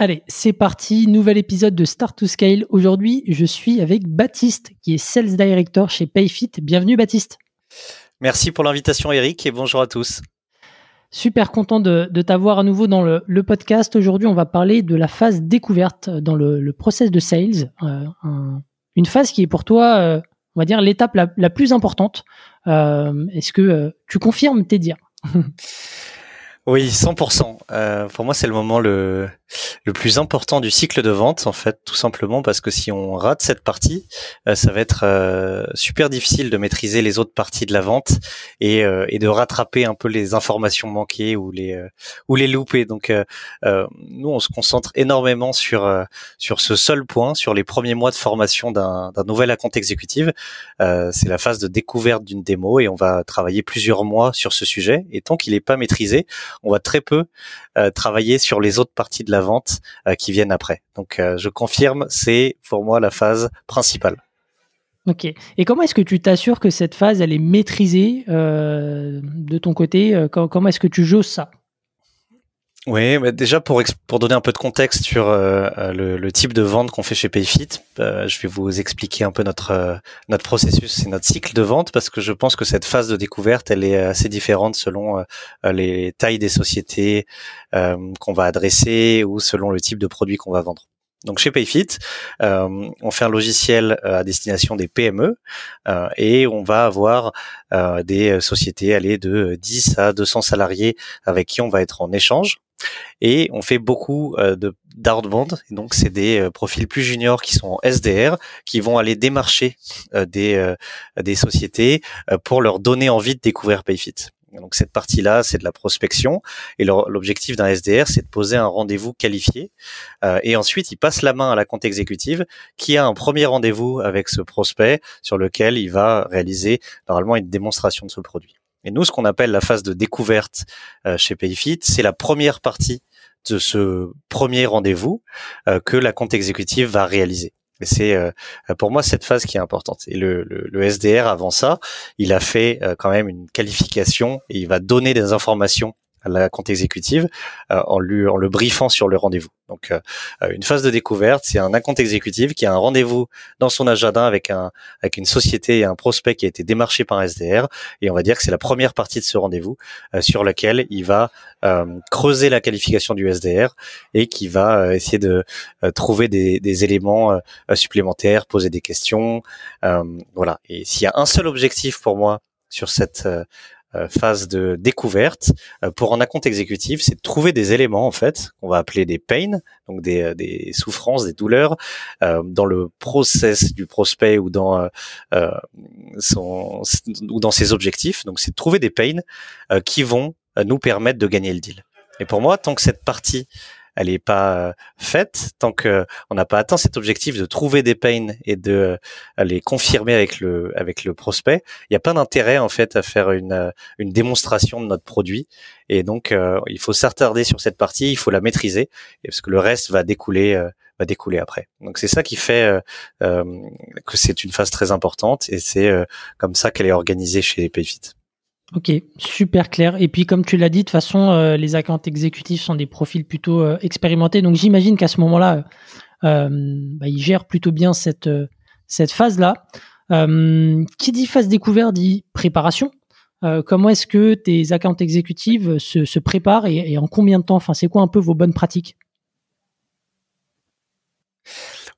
Allez, c'est parti, nouvel épisode de Start to Scale. Aujourd'hui, je suis avec Baptiste, qui est Sales Director chez Payfit. Bienvenue Baptiste. Merci pour l'invitation Eric et bonjour à tous. Super content de, t'avoir à nouveau dans le, podcast. Aujourd'hui, on va parler de la phase découverte dans le, process de sales. Euh, une phase qui est pour toi, euh, on va dire, l'étape la, plus importante. Euh, est-ce que tu confirmes tes dires? Oui, 100%. Euh, pour moi, c'est le moment le, le plus important du cycle de vente, en fait, tout simplement parce que si on rate cette partie, euh, ça va être euh, super difficile de maîtriser les autres parties de la vente et, euh, et de rattraper un peu les informations manquées ou les ou les louper. Donc, nous, on se concentre énormément sur sur ce seul point, sur les premiers mois de formation d'un nouvel account exécutif. c'est la phase de découverte d'une démo et on va travailler plusieurs mois sur ce sujet. Et tant qu'il n'est pas maîtrisé, on va très peu euh, travailler sur les autres parties de la vente euh, qui viennent après. Donc euh, je confirme, c'est pour moi la phase principale. Ok. Et comment est-ce que tu t'assures que cette phase, elle est maîtrisée de ton côté Comment est-ce que tu joues ça? Oui, mais déjà pour pour donner un peu de contexte sur euh, euh, le, type de vente qu'on fait chez Payfit, euh, je vais vous expliquer un peu notre notre processus et notre cycle de vente parce que je pense que cette phase de découverte, elle est assez différente selon les tailles des sociétés qu'on va adresser ou selon le type de produit qu'on va vendre. Donc chez Payfit, on fait un logiciel à destination des PME et on va avoir des sociétés allées de 10 à 200 salariés avec qui on va être en échange et on fait beaucoup euh, de d'outbound. Donc c'est des euh, profils plus juniors qui sont SDR, qui vont aller démarcher euh, des des sociétés pour leur donner envie de découvrir Payfit. Donc cette partie-là, c'est de la prospection. Et l'objectif d'un SDR, c'est de poser un rendez-vous qualifié. et ensuite, il passe la main à la compte exécutive qui a un premier rendez-vous avec ce prospect sur lequel il va réaliser normalement une démonstration de ce produit. Et nous, ce qu'on appelle la phase de découverte euh, chez Payfit, c'est la première partie de ce premier rendez-vous euh, que la compte exécutive va réaliser. Et c'est euh, pour moi cette phase qui est importante. Et le, le, SDR avant ça, il a fait quand même une qualification et il va donner des informations la compte exécutive euh, en, lui, en le briefant sur le rendez-vous. Donc euh, euh, une phase de découverte, c'est un compte exécutif qui a un rendez-vous dans son agenda avec un avec une société et un prospect qui a été démarché par un SDR et on va dire que c'est la première partie de ce rendez-vous sur laquelle il va creuser la qualification du SDR et qui va essayer de trouver des, des éléments supplémentaires, poser des questions, voilà. Et s'il y a un seul objectif pour moi sur cette euh, phase de découverte euh, pour un compte exécutif, c'est de trouver des éléments en fait qu'on va appeler des pains, donc des, euh, des souffrances, des douleurs dans le process du prospect ou dans son ou dans ses objectifs. Donc c'est de trouver des pains qui vont nous permettre de gagner le deal. Et pour moi, tant que cette partie elle n'est pas euh, faite tant que on n'a pas atteint cet objectif de trouver des pains et de euh, les confirmer avec le avec le prospect. Il n'y a pas d'intérêt en fait à faire une euh, une démonstration de notre produit et donc il faut s'attarder sur cette partie, il faut la maîtriser parce que le reste va découler va découler après. Donc c'est ça qui fait que c'est une phase très importante et c'est comme ça qu'elle est organisée chez les Payfit. Ok, super clair. Et puis comme tu l'as dit, de toute façon, euh, les accounts exécutifs sont des profils plutôt euh, expérimentés. Donc j'imagine qu'à ce moment-là, euh, bah, ils gèrent plutôt bien cette, cette phase-là. qui dit phase découverte dit préparation. comment est-ce que tes accounts exécutifs se, se préparent et, et, en combien de temps? Enfin, c'est quoi un peu vos bonnes pratiques?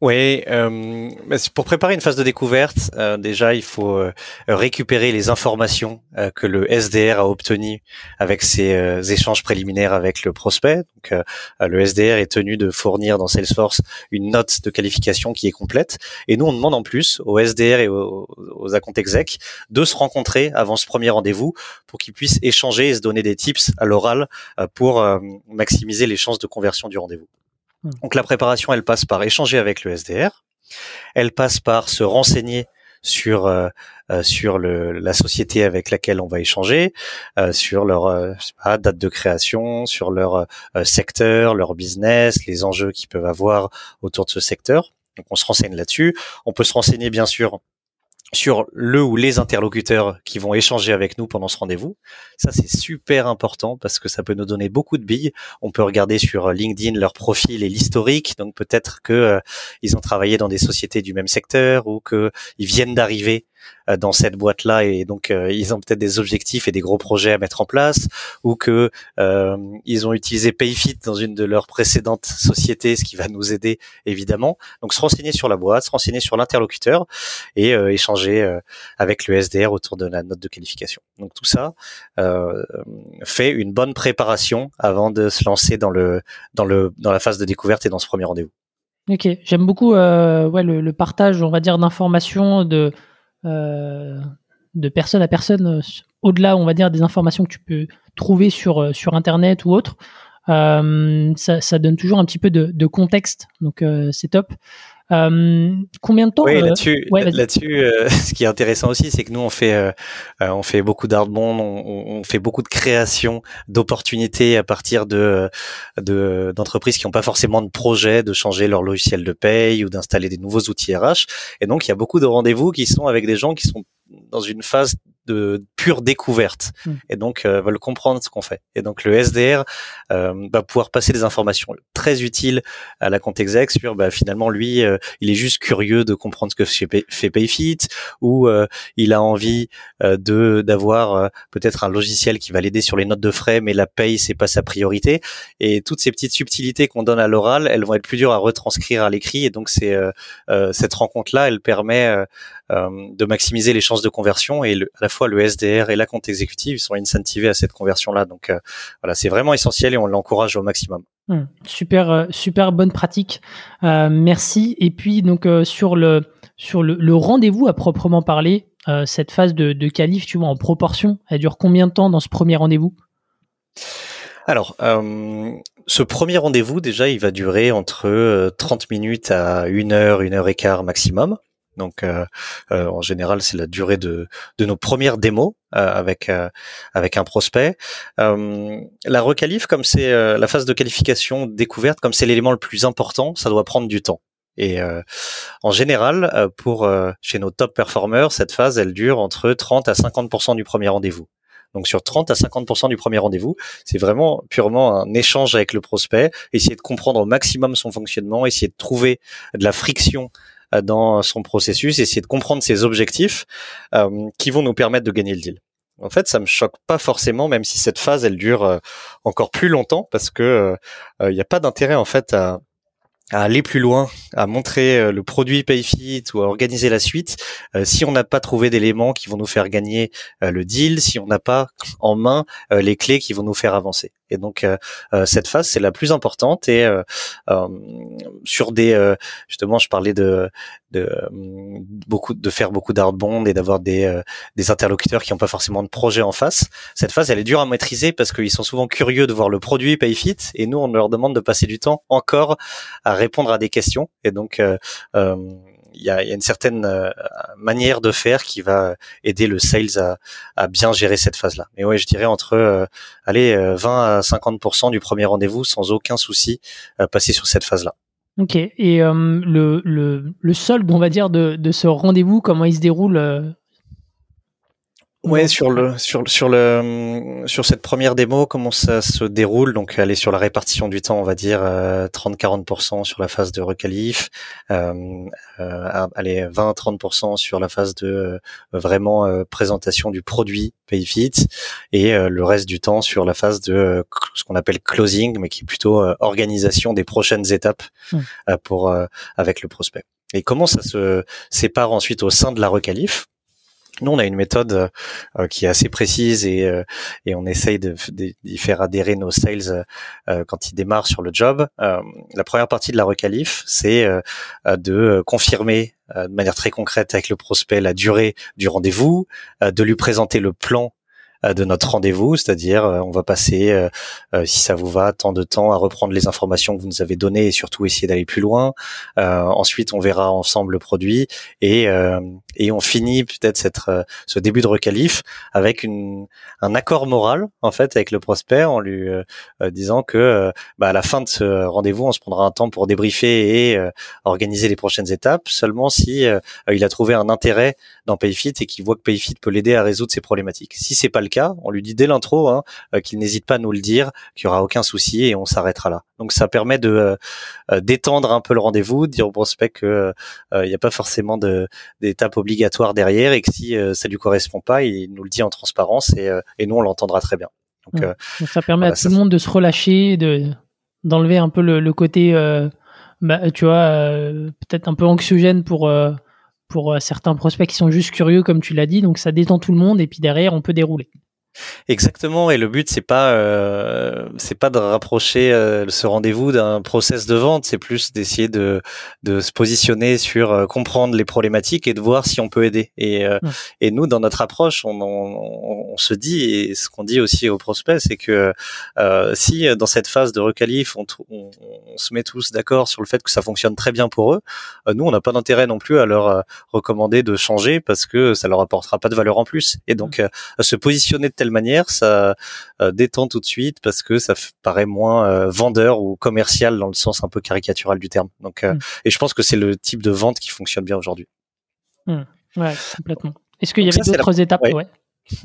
Oui, euh, pour préparer une phase de découverte, euh, déjà il faut euh, récupérer les informations que le SDR a obtenues avec ses échanges préliminaires avec le prospect. Donc, le SDR est tenu de fournir dans Salesforce une note de qualification qui est complète. Et nous, on demande en plus au SDR et aux, aux account exec de se rencontrer avant ce premier rendez-vous pour qu'ils puissent échanger et se donner des tips à l'oral pour maximiser les chances de conversion du rendez-vous. Hmm. Donc la préparation, elle passe par échanger avec le SDR, elle passe par se renseigner sur euh, euh, sur le, la société avec laquelle on va échanger, euh, sur leur euh, pas, date de création, sur leur secteur, leur business, les enjeux qu'ils peuvent avoir autour de ce secteur. Donc on se renseigne là-dessus. On peut se renseigner bien sûr sur le ou les interlocuteurs qui vont échanger avec nous pendant ce rendez-vous. Ça, c'est super important parce que ça peut nous donner beaucoup de billes. On peut regarder sur LinkedIn leur profil et l'historique. Donc peut-être que euh, ils ont travaillé dans des sociétés du même secteur ou qu'ils viennent d'arriver euh, dans cette boîte-là et donc euh, ils ont peut-être des objectifs et des gros projets à mettre en place ou que euh, ils ont utilisé Payfit dans une de leurs précédentes sociétés, ce qui va nous aider évidemment. Donc se renseigner sur la boîte, se renseigner sur l'interlocuteur et échanger avec le SDR autour de la note de qualification. Donc tout ça fait une bonne préparation avant de se lancer dans le dans le dans la phase de découverte et dans ce premier rendez-vous. Ok, j'aime beaucoup ouais, le, le, partage, on va dire, d'informations, de euh, de personne à personne, euh, au-delà, on va dire, des informations que tu peux trouver sur, euh, sur Internet ou autre. ça, ça, donne toujours un petit peu de, de contexte, donc c'est top. Euh, combien de temps Oui, là-dessus, là-dessus, ce qui est intéressant aussi, c'est que nous on fait, on fait beaucoup d'artbond, on, on, fait beaucoup de création d'opportunités à partir de, de d'entreprises qui n'ont pas forcément de projet de changer leur logiciel de paye ou d'installer des nouveaux outils RH. Et donc il y a beaucoup de rendez-vous qui sont avec des gens qui sont dans une phase de pure découverte hmm. et donc euh, veulent comprendre ce qu'on fait. Et donc le SDR euh, va pouvoir passer des informations très utiles à la compte exec sur bah, finalement lui euh, il est juste curieux de comprendre ce que fait Payfit ou euh, il a envie de d'avoir peut-être un logiciel qui va l'aider sur les notes de frais mais la paye c'est pas sa priorité et toutes ces petites subtilités qu'on donne à l'oral elles vont être plus dures à retranscrire à l'écrit et donc c'est cette rencontre là elle permet de maximiser les chances de conversion et le, à la fois le SDR et la compte exécutive sont incentivés à cette conversion-là. Donc euh, voilà, c'est vraiment essentiel et on l'encourage au maximum. Hmm. super, euh, super bonne pratique. Euh, merci. Et puis donc sur le sur le, rendez-vous à proprement parler, cette phase de, de qualif, tu vois, en proportion, elle dure combien de temps dans ce premier rendez-vous? Alors, ce premier rendez-vous, déjà, il va durer entre 30 minutes à 1 heure, 1 heure et quart maximum. Donc euh, euh, en général, c'est la durée de, de nos premières démos euh, avec avec un prospect. la requalif, comme c'est la phase de qualification découverte, comme c'est l'élément le plus important, ça doit prendre du temps. Et en général, pour chez nos top performers, cette phase, elle dure entre 30 à 50% du premier rendez-vous. Donc sur 30 à 50% du premier rendez-vous, c'est vraiment purement un échange avec le prospect, essayer de comprendre au maximum son fonctionnement, essayer de trouver de la friction euh, dans son processus, essayer de comprendre ses objectifs euh, qui vont nous permettre de gagner le deal. En fait, ça me choque pas forcément, même si cette phase elle dure euh, encore plus longtemps, parce que il n'y a pas d'intérêt en fait à, à aller plus loin, à montrer le produit PayFit ou à organiser la suite, si on n'a pas trouvé d'éléments qui vont nous faire gagner le deal, si on n'a pas en main les clés qui vont nous faire avancer. Et donc euh, euh, cette phase c'est la plus importante et euh, sur des justement je parlais de de beaucoup de faire beaucoup d'outbound et d'avoir des des interlocuteurs qui n'ont pas forcément de projet en face. Cette phase elle est dure à maîtriser parce qu'ils sont souvent curieux de voir le produit PayFit et nous on leur demande de passer du temps encore à répondre à des questions et donc il y a, y a, une certaine euh, manière de faire qui va aider le sales à, à bien gérer cette phase-là. Mais ouais, je dirais entre euh, allez 20 euh, à 50% du premier rendez-vous sans aucun souci passer sur cette phase-là. Ok. Et le, le, le solde, on va dire, de, de ce rendez-vous, comment il se déroule Ouais, sur le sur sur le sur cette première démo, comment ça se déroule? Donc, aller sur la répartition du temps, on va dire 30-40% sur la phase de requalif, euh, euh, allez 20-30% sur la phase de euh, vraiment euh, présentation du produit PayFit et le reste du temps sur la phase de ce qu'on appelle closing, mais qui est plutôt organisation des prochaines étapes mmh. pour avec le prospect. Et comment ça se sépare ensuite au sein de la requalif? Nous, on a une méthode euh, qui est assez précise et, euh, on essaye de, d'y faire adhérer nos sales euh, quand ils démarrent sur le job. la première partie de la requalif, c'est de confirmer de manière très concrète avec le prospect la durée du rendez-vous, de lui présenter le plan de notre rendez-vous, c'est-à-dire euh, on va passer, euh, si ça vous va, tant de temps à reprendre les informations que vous nous avez données et surtout essayer d'aller plus loin. ensuite, on verra ensemble le produit et et on finit peut-être cette ce début de requalif avec une un accord moral en fait avec le prospect en lui disant que bah, à la fin de ce rendez-vous, on se prendra un temps pour débriefer et organiser les prochaines étapes. Seulement si il a trouvé un intérêt dans PayFit et qu'il voit que PayFit peut l'aider à résoudre ses problématiques. Si c'est pas le cas, on lui dit dès l'intro hein, euh, qu'il n'hésite pas à nous le dire, qu'il y aura aucun souci et on s'arrêtera là. Donc ça permet de euh, euh, d'étendre un peu le rendez-vous, de dire au prospect que il n'y a pas forcément d'étape obligatoire derrière et que si ça lui correspond pas, il nous le dit en transparence et, et nous on l'entendra très bien. Donc, ça permet à tout le monde de se relâcher, de d'enlever un peu le, côté, bah, tu vois, peut-être un peu anxiogène pour pour certains prospects qui sont juste curieux, comme tu l'as dit. Donc ça détend tout le monde et puis derrière, on peut dérouler. Exactement, et le but c'est pas euh, c'est pas de rapprocher euh, ce rendez-vous d'un process de vente, c'est plus d'essayer de de se positionner sur euh, comprendre les problématiques et de voir si on peut aider. Et et nous dans notre approche, on, on, on, se dit et ce qu'on dit aussi aux prospects, c'est que si dans cette phase de requalif, on, on, se met tous d'accord sur le fait que ça fonctionne très bien pour eux, nous on n'a pas d'intérêt non plus à leur recommander de changer parce que ça leur apportera pas de valeur en plus. Et donc se positionner de telle manière, ça euh, détend tout de suite parce que ça paraît moins euh, vendeur ou commercial dans le sens un peu caricatural du terme. Donc, euh, mm. et je pense que c'est le type de vente qui fonctionne bien aujourd'hui. Mm. Ouais, complètement. Est-ce qu'il y avait d'autres étapes?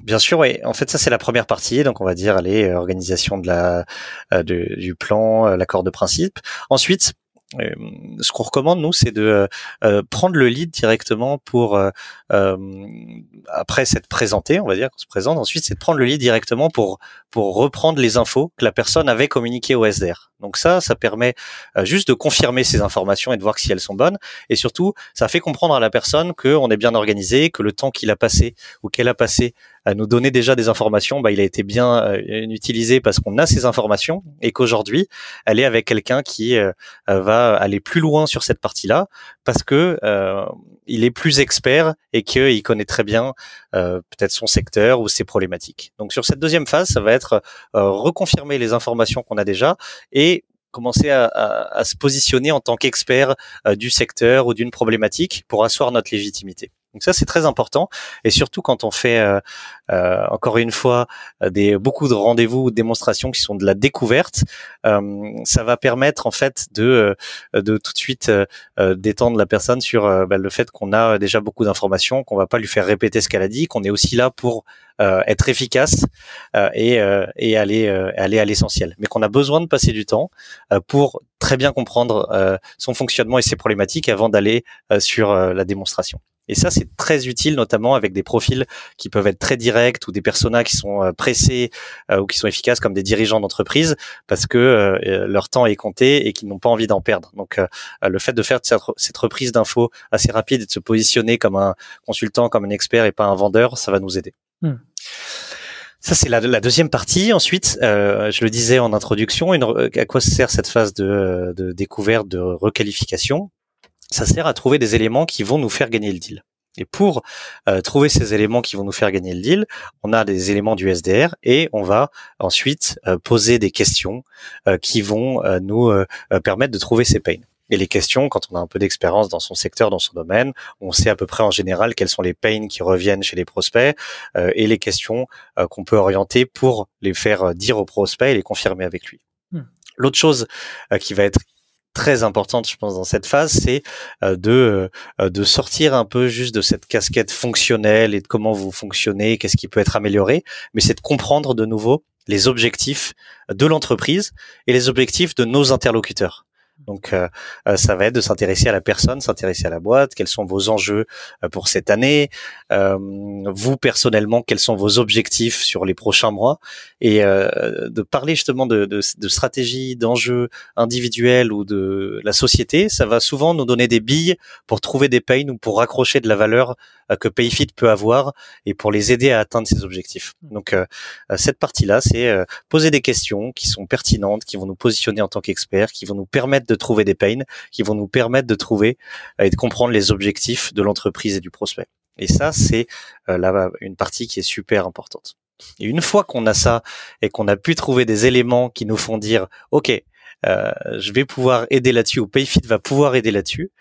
Bien sûr, oui. En fait, ça c'est la première partie. Donc, on va dire, allez, organisation de la, du plan, l'accord de principe. Ensuite, ce qu'on recommande nous, c'est de euh, euh, prendre le lead directement pour après s'être présenté, on va dire qu'on se présente. Ensuite, c'est de prendre le lead directement pour pour reprendre les infos que la personne avait communiquées au SDR. Donc ça, ça permet juste de confirmer ces informations et de voir si elles sont bonnes. Et surtout, ça fait comprendre à la personne qu'on est bien organisé, que le temps qu'il a passé ou qu'elle a passé nous donner déjà des informations, bah, il a été bien euh, utilisé parce qu'on a ces informations et qu'aujourd'hui, elle est avec quelqu'un qui euh, euh, va aller plus loin sur cette partie-là parce que il est plus expert et qu'il connaît très bien peut-être son secteur ou ses problématiques. Donc sur cette deuxième phase, ça va être reconfirmer les informations qu'on a déjà et commencer à, à, se positionner en tant qu'expert du secteur ou d'une problématique pour asseoir notre légitimité. Donc ça c'est très important et surtout quand on fait euh, euh, encore une fois des beaucoup de rendez-vous ou de démonstrations qui sont de la découverte, euh, ça va permettre en fait de de tout de suite détendre la personne sur bah, le fait qu'on a déjà beaucoup d'informations, qu'on va pas lui faire répéter ce qu'elle a dit, qu'on est aussi là pour être efficace et, et aller aller à l'essentiel, mais qu'on a besoin de passer du temps pour très bien comprendre son fonctionnement et ses problématiques avant d'aller sur la démonstration. Et ça, c'est très utile, notamment avec des profils qui peuvent être très directs ou des personas qui sont euh, pressés euh, ou qui sont efficaces comme des dirigeants d'entreprise parce que euh, leur temps est compté et qu'ils n'ont pas envie d'en perdre. Donc, le fait de faire cette reprise d'infos assez rapide et de se positionner comme un consultant, comme un expert et pas un vendeur, ça va nous aider. Hmm. Ça, c'est la, la, deuxième partie. Ensuite, je le disais en introduction, une, à quoi sert cette phase de, de découverte, de requalification? Ça sert à trouver des éléments qui vont nous faire gagner le deal. Et pour euh, trouver ces éléments qui vont nous faire gagner le deal, on a des éléments du SDR et on va ensuite euh, poser des questions euh, qui vont nous permettre de trouver ces pains. Et les questions, quand on a un peu d'expérience dans son secteur, dans son domaine, on sait à peu près en général quels sont les pains qui reviennent chez les prospects et les questions qu'on peut orienter pour les faire dire au prospect et les confirmer avec lui. Hmm. L'autre chose qui va être très importante, je pense, dans cette phase, c'est de de sortir un peu juste de cette casquette fonctionnelle et de comment vous fonctionnez, qu'est-ce qui peut être amélioré, mais c'est de comprendre de nouveau les objectifs de l'entreprise et les objectifs de nos interlocuteurs. Donc, euh, euh, ça va être de s'intéresser à la personne, s'intéresser à la boîte. Quels sont vos enjeux euh, pour cette année Vous personnellement, quels sont vos objectifs sur les prochains mois Et de parler justement de, de, de stratégie, d'enjeux individuels ou de la société, ça va souvent nous donner des billes pour trouver des pains ou pour raccrocher de la valeur que PayFit peut avoir et pour les aider à atteindre ses objectifs. Donc, cette partie-là, c'est poser des questions qui sont pertinentes, qui vont nous positionner en tant qu'experts, qui vont nous permettre de trouver des pains qui vont nous permettre de trouver euh, et de comprendre les objectifs de l'entreprise et du prospect. Et ça, c'est euh, là une partie qui est super importante. Et une fois qu'on a ça et qu'on a pu trouver des éléments qui nous font dire, ok, euh, je vais pouvoir aider là-dessus ou Payfit va pouvoir aider là-dessus.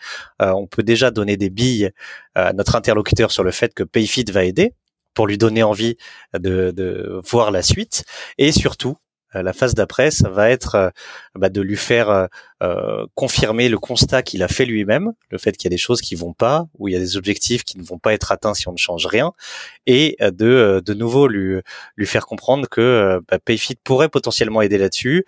on peut déjà donner des billes à notre interlocuteur sur le fait que Payfit va aider pour lui donner envie de, de voir la suite et surtout euh, la phase d'après, ça va être euh, bah, de lui faire euh, confirmer le constat qu'il a fait lui-même, le fait qu'il y a des choses qui vont pas, ou il y a des objectifs qui ne vont pas être atteints si on ne change rien, et de de nouveau lui lui faire comprendre que bah, Payfit pourrait potentiellement aider là-dessus,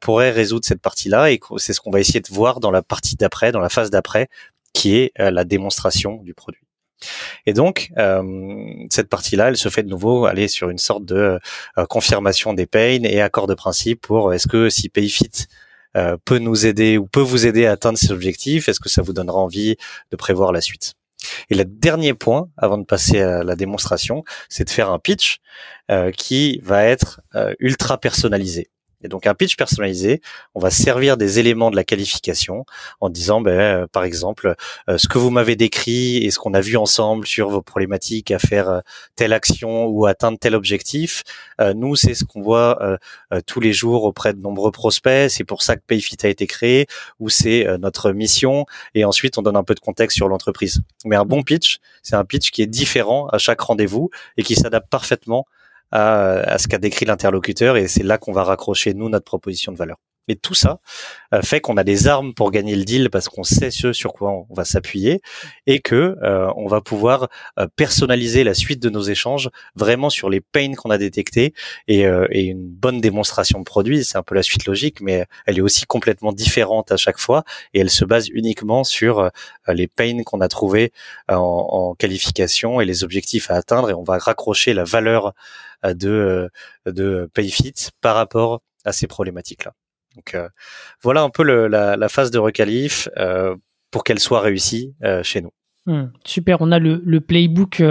pourrait résoudre cette partie-là, et c'est ce qu'on va essayer de voir dans la partie d'après, dans la phase d'après, qui est la démonstration du produit. Et donc, euh, cette partie-là, elle se fait de nouveau aller sur une sorte de euh, confirmation des pains et accord de principe pour est-ce que si PayFit euh, peut nous aider ou peut vous aider à atteindre ces objectifs, est-ce que ça vous donnera envie de prévoir la suite? Et le dernier point, avant de passer à la démonstration, c'est de faire un pitch qui va être ultra personnalisé. Et donc un pitch personnalisé, on va servir des éléments de la qualification en disant, ben, euh, par exemple, euh, ce que vous m'avez décrit et ce qu'on a vu ensemble sur vos problématiques à faire euh, telle action ou atteindre tel objectif, nous c'est ce qu'on voit tous les jours auprès de nombreux prospects. C'est pour ça que Payfit a été créé, ou c'est notre mission. Et ensuite on donne un peu de contexte sur l'entreprise. Mais un bon pitch, c'est un pitch qui est différent à chaque rendez-vous et qui s'adapte parfaitement à, ce qu'a décrit l'interlocuteur et c'est là qu'on va raccrocher nous notre proposition de valeur. Et tout ça euh, fait qu'on a des armes pour gagner le deal parce qu'on sait ce sur quoi on va s'appuyer et que euh, on va pouvoir euh, personnaliser la suite de nos échanges vraiment sur les pains qu'on a détectés et, et, une bonne démonstration de produit. C'est un peu la suite logique, mais elle est aussi complètement différente à chaque fois et elle se base uniquement sur les pains qu'on a trouvés en, en, qualification et les objectifs à atteindre et on va raccrocher la valeur de de PayFit par rapport à ces problématiques-là. Donc euh, voilà un peu la, phase de requalif euh, pour qu'elle soit réussie euh, chez nous. Hmm, super, on a le, playbook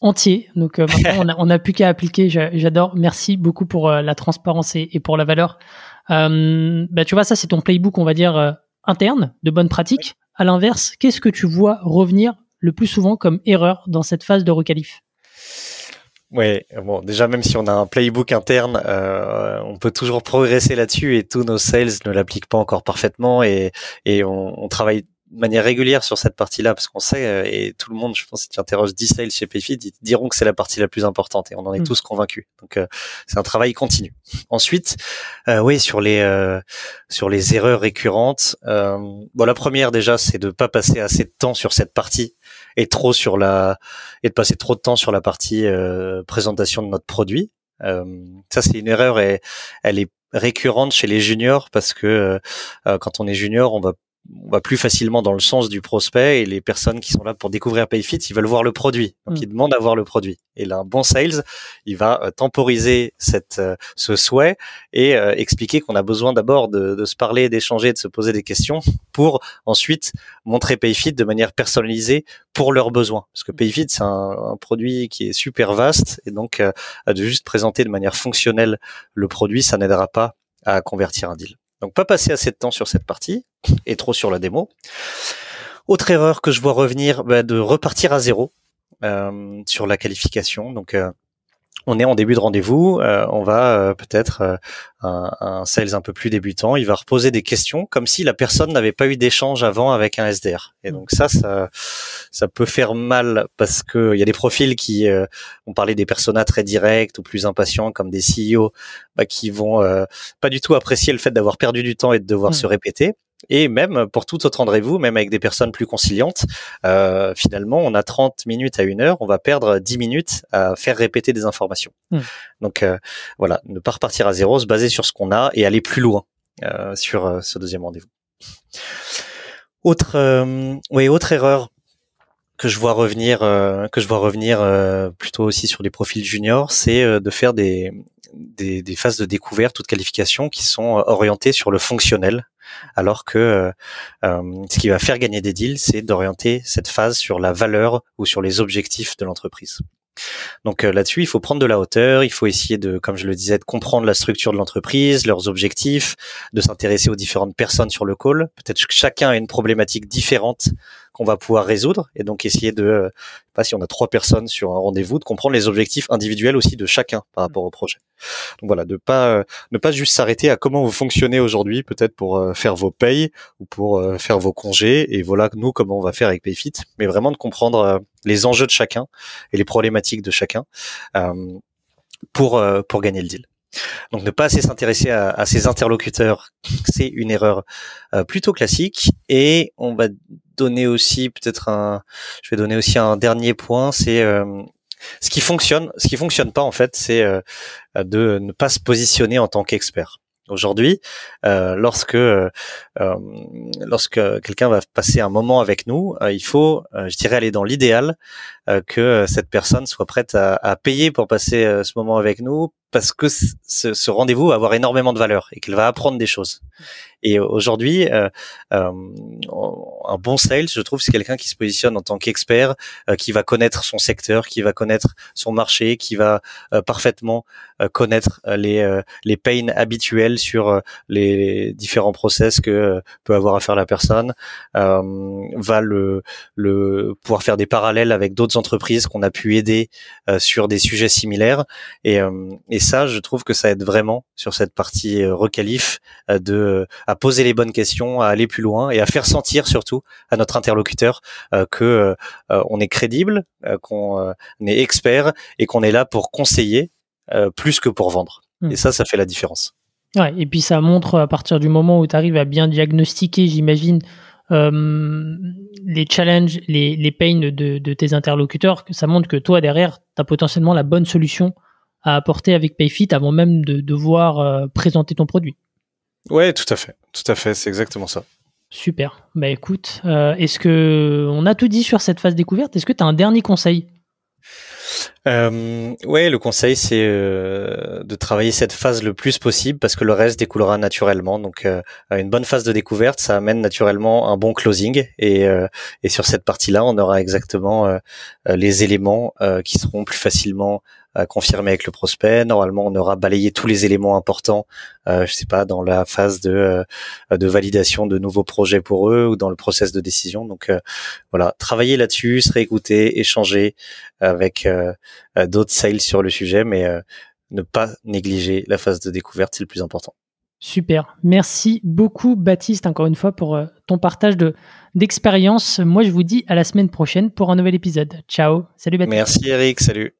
entier. Donc maintenant, on n'a plus qu'à appliquer. J'adore. Merci beaucoup pour la transparence et, pour la valeur. bah, tu vois, ça, c'est ton playbook, on va dire, interne, de bonne pratique. À l'inverse, qu'est-ce que tu vois revenir le plus souvent comme erreur dans cette phase de requalif Ouais, bon, déjà même si on a un playbook interne, euh, on peut toujours progresser là-dessus et tous nos sales ne l'appliquent pas encore parfaitement et, et on travaille de manière régulière sur cette partie-là parce qu'on sait euh, et tout le monde, je pense, si tu interroges 10 sales chez Payfit, ils diront que c'est la partie la plus importante et on en est mm. tous convaincus. Donc euh, c'est un travail continu. Ensuite, euh, oui, sur les euh, sur les erreurs récurrentes, bon la première déjà, c'est de pas passer assez de temps sur cette partie et trop sur la et de passer trop de temps sur la partie présentation de notre produit. ça c'est une erreur et elle est récurrente chez les juniors parce que quand on est junior, on va on va plus facilement dans le sens du prospect et les personnes qui sont là pour découvrir PayFit, ils veulent voir le produit. Donc mm. ils demandent à voir le produit. Et là, un bon sales, il va euh, temporiser cette euh, ce souhait et euh, expliquer qu'on a besoin d'abord de, se parler, d'échanger, de se poser des questions pour ensuite montrer PayFit de manière personnalisée pour leurs besoins. Parce que PayFit, c'est un, produit qui est super vaste et donc de juste présenter de manière fonctionnelle le produit, ça n'aidera pas à convertir un deal. Donc pas passer assez de temps sur cette partie et trop sur la démo. Autre erreur que je vois revenir, bah, de repartir à zéro euh, sur la qualification. Donc euh, on est en début de rendez-vous, euh, on va euh, peut-être euh, un, un, sales un peu plus débutant, il va reposer des questions comme si la personne n'avait pas eu d'échange avant avec un SDR. Et donc ça, ça, ça peut faire mal parce que il y a des profils qui, ont parlé des personas très directs ou plus impatients comme des CEO, bah, qui vont pas du tout apprécier le fait d'avoir perdu du temps et de devoir mm. se répéter. Et même pour tout autre rendez-vous, même avec des personnes plus conciliantes, euh, finalement, on a 30 minutes à une heure, on va perdre 10 minutes à faire répéter des informations. Hmm. Donc euh, voilà, ne pas repartir à zéro, se baser sur ce qu'on a et aller plus loin euh, sur euh, ce deuxième rendez-vous. Autre, euh, oui, autre erreur que je vois revenir, que je vois revenir plutôt aussi sur les profils juniors, c'est de faire des, des, des, phases de découverte ou de qualification qui sont orientées sur le fonctionnel, alors que euh, ce qui va faire gagner des deals, c'est d'orienter cette phase sur la valeur ou sur les objectifs de l'entreprise. Donc euh, là-dessus, il faut prendre de la hauteur, il faut essayer de, comme je le disais, de comprendre la structure de l'entreprise, leurs objectifs, de s'intéresser aux différentes personnes sur le call. Peut-être que chacun a une problématique différente qu'on va pouvoir résoudre et donc essayer de, euh, pas si on a trois personnes sur un rendez-vous, de comprendre les objectifs individuels aussi de chacun par rapport au projet. Donc voilà, de pas euh, ne pas juste s'arrêter à comment vous fonctionnez aujourd'hui, peut-être pour faire vos payes ou pour faire vos congés et voilà nous comment on va faire avec Payfit, mais vraiment de comprendre les enjeux de chacun et les problématiques de chacun euh, pour euh, pour gagner le deal. Donc ne pas assez s'intéresser à, à, ses interlocuteurs, c'est une erreur euh, plutôt classique. Et on va donner aussi peut-être un, je vais donner aussi un dernier point, c'est ce qui fonctionne. Ce qui fonctionne pas en fait, c'est de ne pas se positionner en tant qu'expert. Aujourd'hui, euh, lorsque euh, euh, lorsque quelqu'un va passer un moment avec nous, il faut, je dirais, aller dans l'idéal que cette personne soit prête à, à payer pour passer ce moment avec nous, parce que ce, ce rendez-vous va avoir énormément de valeur et qu'elle va apprendre des choses. Et aujourd'hui, euh, euh, un bon sales, je trouve, c'est quelqu'un qui se positionne en tant qu'expert, euh, qui va connaître son secteur, qui va connaître son marché, qui va euh, parfaitement euh, connaître les les pains habituels sur les différents process que peut avoir à faire la personne, va le le pouvoir faire des parallèles avec d'autres entreprises qu'on a pu aider sur des sujets similaires. Et, et ça, je trouve que ça aide vraiment sur cette partie requalif de à poser les bonnes questions, à aller plus loin et à faire sentir surtout à notre interlocuteur euh, que euh, on est crédible, euh, qu'on est expert et qu'on est là pour conseiller plus que pour vendre. Hmm. Et ça, ça fait la différence. Ouais, et puis ça montre à partir du moment où tu arrives à bien diagnostiquer, j'imagine, les challenges, les, les pains de, de, tes interlocuteurs, que ça montre que toi, derrière, tu as potentiellement la bonne solution à apporter avec PayFit avant même de devoir présenter ton produit. Ouais, tout à fait, tout à fait, c'est exactement ça. Super. Bah écoute, euh, est-ce que on a tout dit sur cette phase découverte? Est-ce que tu as un dernier conseil? Euh, ouais, le conseil c'est euh, de travailler cette phase le plus possible parce que le reste découlera naturellement. Donc, euh, une bonne phase de découverte, ça amène naturellement un bon closing et, euh, et sur cette partie-là, on aura exactement les éléments qui seront plus facilement confirmer avec le prospect. Normalement, on aura balayé tous les éléments importants, euh, je sais pas, dans la phase de, euh, de validation de nouveaux projets pour eux ou dans le process de décision. Donc euh, voilà, travailler là-dessus, se réécouter, échanger avec euh, d'autres sales sur le sujet, mais ne pas négliger la phase de découverte, c'est le plus important. Super. Merci beaucoup, Baptiste, encore une fois, pour ton partage de, d'expérience. Moi, je vous dis à la semaine prochaine pour un nouvel épisode. Ciao. Salut, Baptiste. Merci, Eric. Salut.